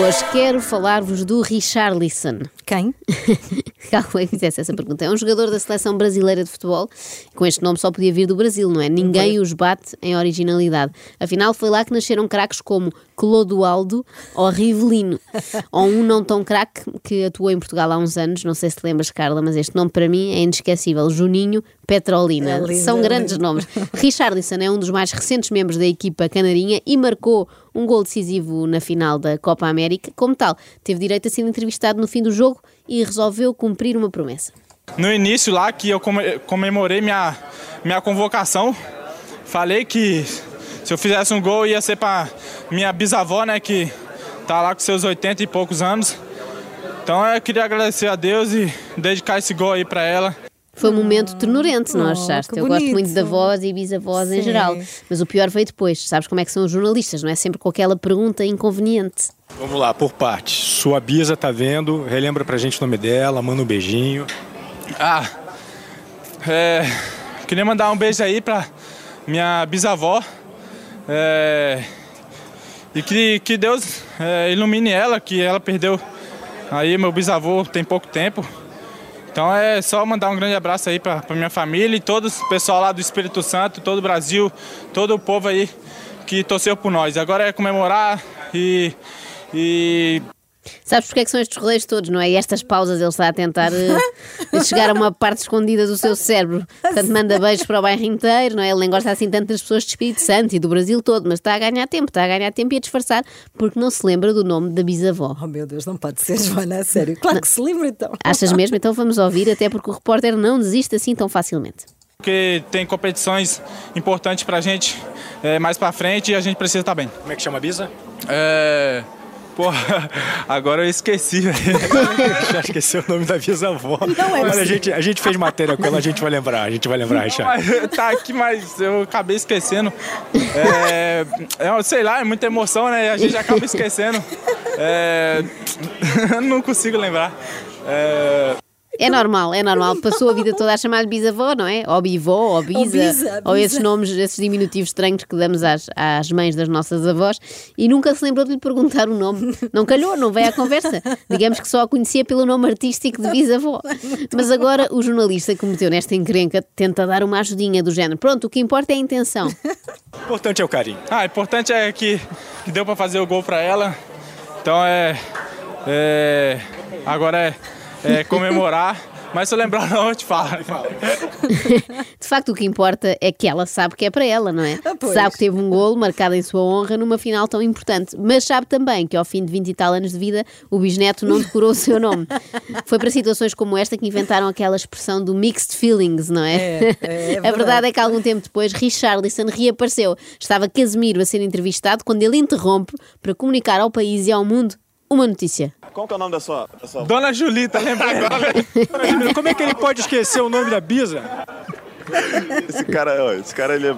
Hoje quero falar-vos do Richarlison. Quem? Calma, que fizesse essa pergunta. É um jogador da seleção brasileira de futebol. Com este nome só podia vir do Brasil, não é? Ninguém os bate em originalidade. Afinal, foi lá que nasceram craques como Clodoaldo ou Rivelino. ou um não tão craque que atuou em Portugal há uns anos. Não sei se te lembras, Carla, mas este nome para mim é inesquecível. Juninho Petrolina. É lindo, São é grandes nomes. Richarlison é um dos mais recentes membros da equipa canarinha e marcou um gol decisivo na final da Copa América. Como tal, teve direito a ser entrevistado no fim do jogo e resolveu cumprir uma promessa. No início lá que eu come- comemorei minha, minha convocação, falei que se eu fizesse um gol ia ser para minha bisavó, né, que tá lá com seus 80 e poucos anos. Então eu queria agradecer a Deus e dedicar esse gol aí para ela. Foi um momento ternurente, não Oh, achaste? Eu gosto muito de avós e bisavós em geral. Mas o pior veio depois. Sabes como é que são os jornalistas, não é? Sempre com aquela pergunta inconveniente. Vamos lá, por partes. Sua Bisa tá vendo, relembra pra gente o nome dela, manda um beijinho. Ah, é, queria mandar um beijo aí pra minha bisavó. é, e que, que Deus é, ilumine ela, que ela perdeu aí meu bisavô tem pouco tempo. Então é só mandar um grande abraço aí pra minha família e todo o pessoal lá do Espírito Santo, todo o Brasil, todo o povo aí que torceu por nós. Agora é comemorar e, e Sabes porque é que são estes rodeios todos, não é? E estas pausas ele está a tentar eh, chegar a uma parte escondida do seu cérebro. Portanto, manda beijos para o bairro inteiro, não é? Ele nem gosta assim tanto das pessoas de Espírito Santo e do Brasil todo, mas está a ganhar tempo, está a ganhar tempo e a disfarçar porque não se lembra do nome da bisavó. Oh meu Deus, não pode ser, Joana, a sério. Claro que se lembra então. Achas mesmo? Então vamos ouvir, até porque o repórter não desiste assim tão facilmente. porque tem competições importantes pra gente é, mais pra frente e a gente precisa estar bem. Como é que chama a Bisa? É. Porra, agora eu esqueci, velho. Já esqueceu o nome da bisavó. Não é Mas a possível. gente, a gente fez matéria com ela, a gente vai lembrar, a gente vai lembrar, Richard. Tá aqui, mas eu acabei esquecendo. É, é, sei lá, é muita emoção, né? A gente acaba esquecendo. É, não consigo lembrar. É, É normal, é normal. Passou a vida toda a chamar-lhe bisavó, não é? Ou bivó, ou bisa, bisa, ou bisa. esses nomes, esses diminutivos estranhos que damos às, às mães das nossas avós e nunca se lembrou de lhe perguntar o nome. Não calhou, não veio à conversa. Digamos que só a conhecia pelo nome artístico de bisavó. Mas agora o jornalista que meteu nesta encrenca tenta dar uma ajudinha do género. Pronto, o que importa é a intenção. O importante é o carinho. Ah, o importante é que, que deu pra fazer o gol pra ela. Então é. é agora é, é comemorar. Mas se eu lembrar, não, eu te falo. De facto, o que importa é que ela sabe que é para ela, não é? Ah, pois. Sabe que teve um golo marcado em sua honra numa final tão importante, mas sabe também que ao fim de 20 e tal anos de vida, o bisneto não decorou o seu nome. Foi para situações como esta que inventaram aquela expressão do mixed feelings, não é? É, é, é a verdade. verdade é que algum tempo depois, Richarlison reapareceu. Estava Casemiro a ser entrevistado quando ele interrompe para comunicar ao país e ao mundo uma notícia. Qual que é o nome da sua, da sua Dona Julita, lembrei agora. Júnior, Como é que ele pode esquecer o nome da Bisa? Esse cara, ó, esse cara ele é...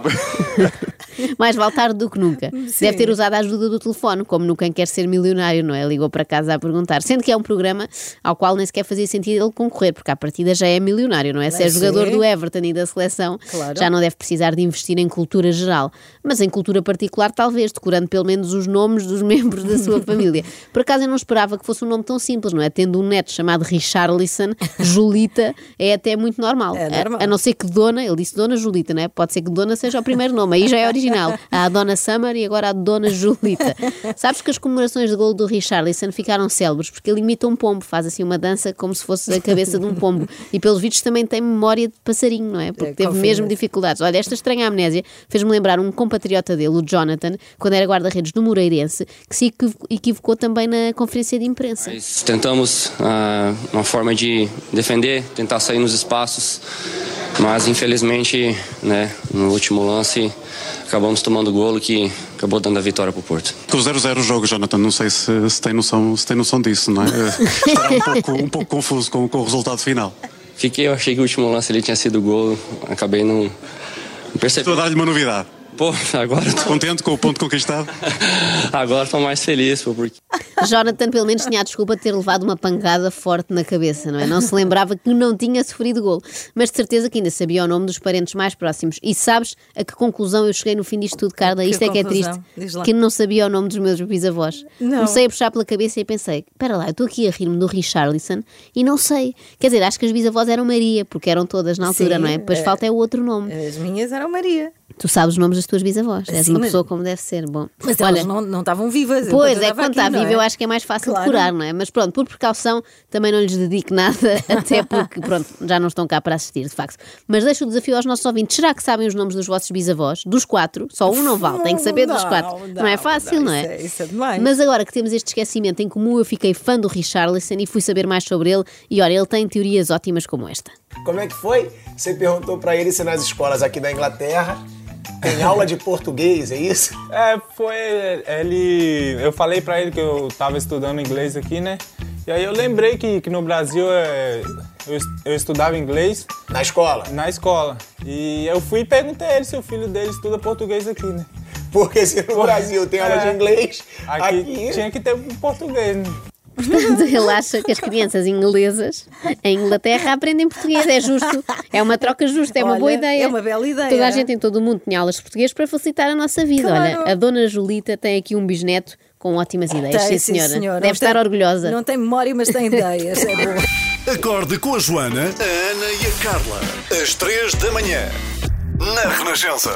Mais vale tarde do que nunca. Deve ter usado a ajuda do telefone, como no Quem Quer Ser Milionário, não é? Ligou para casa a perguntar. Sendo que é um programa ao qual nem sequer fazia sentido ele concorrer, porque à partida já é milionário, não é? Se é jogador sim. do Everton e da seleção, Claro. já não deve precisar de investir em cultura geral. Mas em cultura particular, talvez, decorando pelo menos os nomes dos membros da sua família. Por acaso eu não esperava que fosse um nome tão simples, não é? Tendo um neto chamado Richarlison, Julita, é até muito normal. É A- normal. a não ser que Dona, ele disse Dona Julita, não é? Pode ser que Dona seja o primeiro nome, aí já é original. Há a Dona Summer e agora a Dona Julita. Sabes que as comemorações de gol do Richarlison ficaram célebres porque ele imita um pombo, faz assim uma dança como se fosse a cabeça de um pombo. E pelos vídeos também tem memória de passarinho, não é? Porque É, teve mesmo dificuldades. Olha, esta estranha amnésia fez-me lembrar um compatriota dele, o Jonathan, quando era guarda-redes do Moreirense, que se equivo- equivocou também na conferência de imprensa. Mas tentamos ah, uma forma de defender, tentar sair nos espaços, mas infelizmente, né, no último lance, acabamos tomando o golo que acabou dando a vitória para o Porto. Com 0-0 o jogo, Jonathan, não sei se, se tem, noção, se tem noção disso, não é? Estará um pouco, um pouco confuso com, com o resultado final. Fiquei, eu achei que o último lance ele tinha sido gol, acabei não, não Estou a percebendo. dar-lhe uma novidade. Pô, agora tô, Contente com o ponto conquistado? agora tô mais feliz, pô, porque Jonathan, pelo menos, tinha a desculpa de ter levado uma pancada forte na cabeça, não é? Não se lembrava que não tinha sofrido golo. Mas de certeza que ainda sabia o nome dos parentes mais próximos. E sabes a que conclusão eu cheguei no fim disto tudo, Carla? Isto é que é conclusão? triste. Que não sabia o nome dos meus bisavós. Não. Comecei a puxar pela cabeça e pensei: espera lá, eu estou aqui a rir-me do Richarlison e não sei. Quer dizer, acho que as bisavós eram Maria, porque eram todas na altura, Sim, não é? Depois é. falta é o outro nome. As minhas eram Maria. Tu sabes os nomes das tuas bisavós. És Sim, uma mas- pessoa como deve ser. Bom, Mas olha. elas não, não estavam vivas. eu Pois, é quando está não vivo é? eu acho que é mais fácil Claro. decorar, não é? Mas pronto, por precaução também não lhes dedico nada, até porque, pronto, já não estão cá para assistir, de facto. Mas deixo o desafio aos nossos ouvintes. Será que sabem os nomes dos vossos bisavós? Dos quatro? Só um não vale, tem que saber dos Não, quatro. Não, é não, fácil, não, não, isso é? é- isso é demais. Mas agora que temos este esquecimento em comum, eu fiquei fã do Richarlison e fui saber mais sobre ele. E olha, ele tem teorias ótimas como esta. Como é que foi? Você perguntou pra ele se nas escolas aqui da Inglaterra tem aula de português, é isso? É, foi. Ele. Eu falei pra ele que eu tava estudando inglês aqui, né? E aí eu lembrei que, que no Brasil é, eu, eu estudava inglês Na escola? na escola. E eu fui e perguntei a ele se o filho dele estuda português aqui, né? Porque se no Brasil tem aula de É. inglês, Aqui, aqui, tinha que ter português, né? Ele acha que as crianças inglesas em Inglaterra aprendem português. É justo. É uma troca justa, é uma Olha, boa ideia. é uma bela ideia. Toda a gente em todo o mundo tinha aulas de português para facilitar a nossa vida. Claro. Olha, a dona Julita tem aqui um bisneto com ótimas ideias. Tem, sim, senhora. senhora. Deve Não estar tem- orgulhosa. Não tem memória, mas tem ideias. É. Acorde com a Joana, a Ana e a Carla. Às três da manhã. Na Renascença.